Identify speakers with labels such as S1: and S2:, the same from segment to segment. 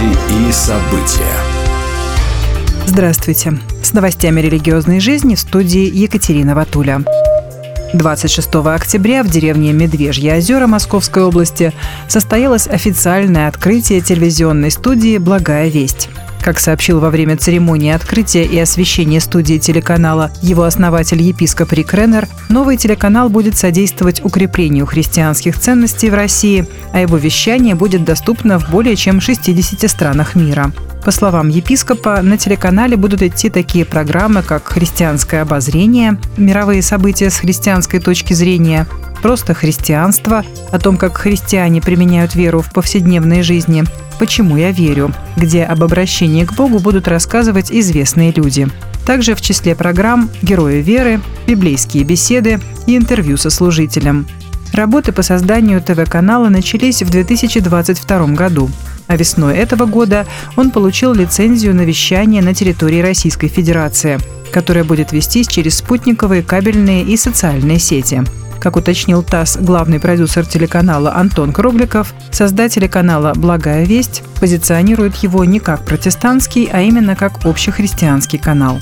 S1: Новости и события.
S2: Здравствуйте. С новостями религиозной жизни в студии Екатерина Ватуля. 26 октября в деревне Медвежье озера Московской области состоялось официальное открытие телевизионной студии «Благая весть». Как сообщил во время церемонии открытия и освещения студии телеканала его основатель епископ Рик Реннер, новый телеканал будет содействовать укреплению христианских ценностей в России, а его вещание будет доступно в более чем 60 странах мира. По словам епископа, на телеканале будут идти такие программы, как «Христианское обозрение», «Мировые события с христианской точки зрения», «Просто христианство», о том, как христиане применяют веру в повседневной жизни, «Почему я верю», где об обращении к Богу будут рассказывать известные люди. Также в числе программ «Герои веры», «Библейские беседы» и интервью со служителем. Работы по созданию ТВ-канала начались в 2022 году а весной этого года он получил лицензию на вещание на территории Российской Федерации, которая будет вестись через спутниковые, кабельные и социальные сети. Как уточнил ТАСС главный продюсер телеканала Антон Кругликов, создатели канала «Благая весть» позиционируют его не как протестантский, а именно как общехристианский канал.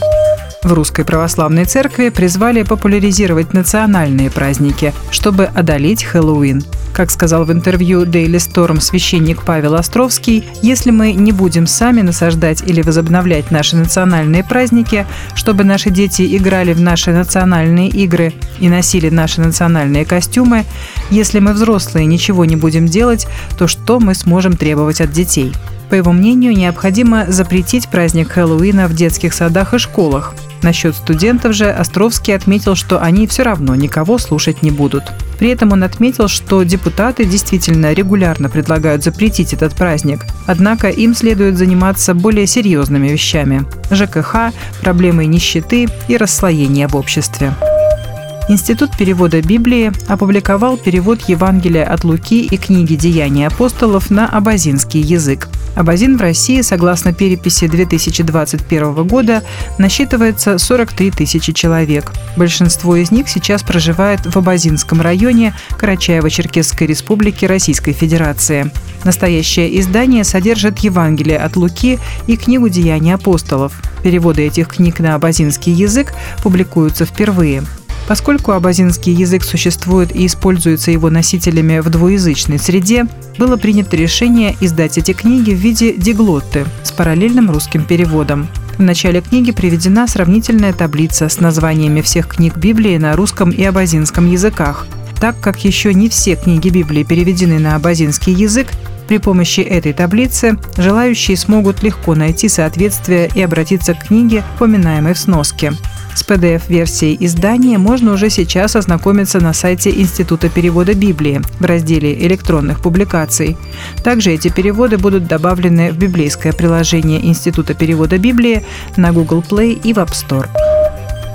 S2: В Русской Православной Церкви призвали популяризировать национальные праздники, чтобы одолеть Хэллоуин. Как сказал в интервью Daily Storm священник Павел Островский, если мы не будем сами насаждать или возобновлять наши национальные праздники, чтобы наши дети играли в наши национальные игры и носили наши национальные костюмы, если мы взрослые ничего не будем делать, то что мы сможем требовать от детей? По его мнению, необходимо запретить праздник Хэллоуина в детских садах и школах. Насчет студентов же Островский отметил, что они все равно никого слушать не будут. При этом он отметил, что депутаты действительно регулярно предлагают запретить этот праздник, однако им следует заниматься более серьезными вещами – ЖКХ, проблемой нищеты и расслоения в обществе. Институт перевода Библии опубликовал перевод Евангелия от Луки и книги «Деяния апостолов» на абазинский язык. Абазин в России, согласно переписи 2021 года, насчитывается 43 тысячи человек. Большинство из них сейчас проживает в Абазинском районе Карачаево-Черкесской республики Российской Федерации. Настоящее издание содержит Евангелие от Луки и книгу «Деяния апостолов». Переводы этих книг на абазинский язык публикуются впервые. Поскольку абазинский язык существует и используется его носителями в двуязычной среде, было принято решение издать эти книги в виде диглотты с параллельным русским переводом. В начале книги приведена сравнительная таблица с названиями всех книг Библии на русском и абазинском языках. Так как еще не все книги Библии переведены на абазинский язык, при помощи этой таблицы желающие смогут легко найти соответствие и обратиться к книге, упоминаемой в сноске. С PDF-версией издания можно уже сейчас ознакомиться на сайте Института перевода Библии в разделе электронных публикаций. Также эти переводы будут добавлены в библейское приложение Института перевода Библии на Google Play и в App Store.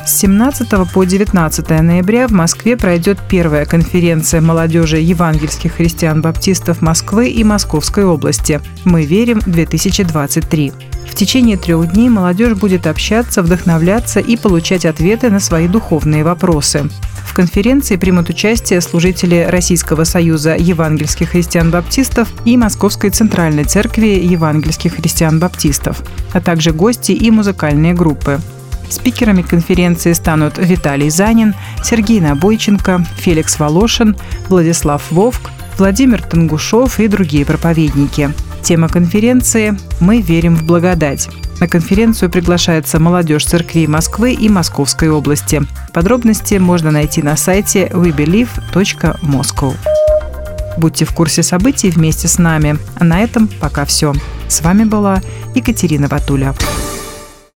S2: С 17 по 19 ноября в Москве пройдет первая конференция молодежи евангельских христиан-баптистов Москвы и Московской области «Мы верим 2023». В течение трех дней молодежь будет общаться, вдохновляться и получать ответы на свои духовные вопросы. В конференции примут участие служители Российского союза евангельских христиан-баптистов и Московской центральной церкви евангельских христиан-баптистов, а также гости и музыкальные группы. Спикерами конференции станут Виталий Занин, Сергей Набойченко, Феликс Волошин, Владислав Вовк, Владимир Тангушов и другие проповедники – Тема конференции «Мы верим в благодать». На конференцию приглашается молодежь церквей Москвы и Московской области. Подробности можно найти на сайте webelieve.moscow. Будьте в курсе событий вместе с нами. А на этом пока все. С вами была Екатерина Батуля.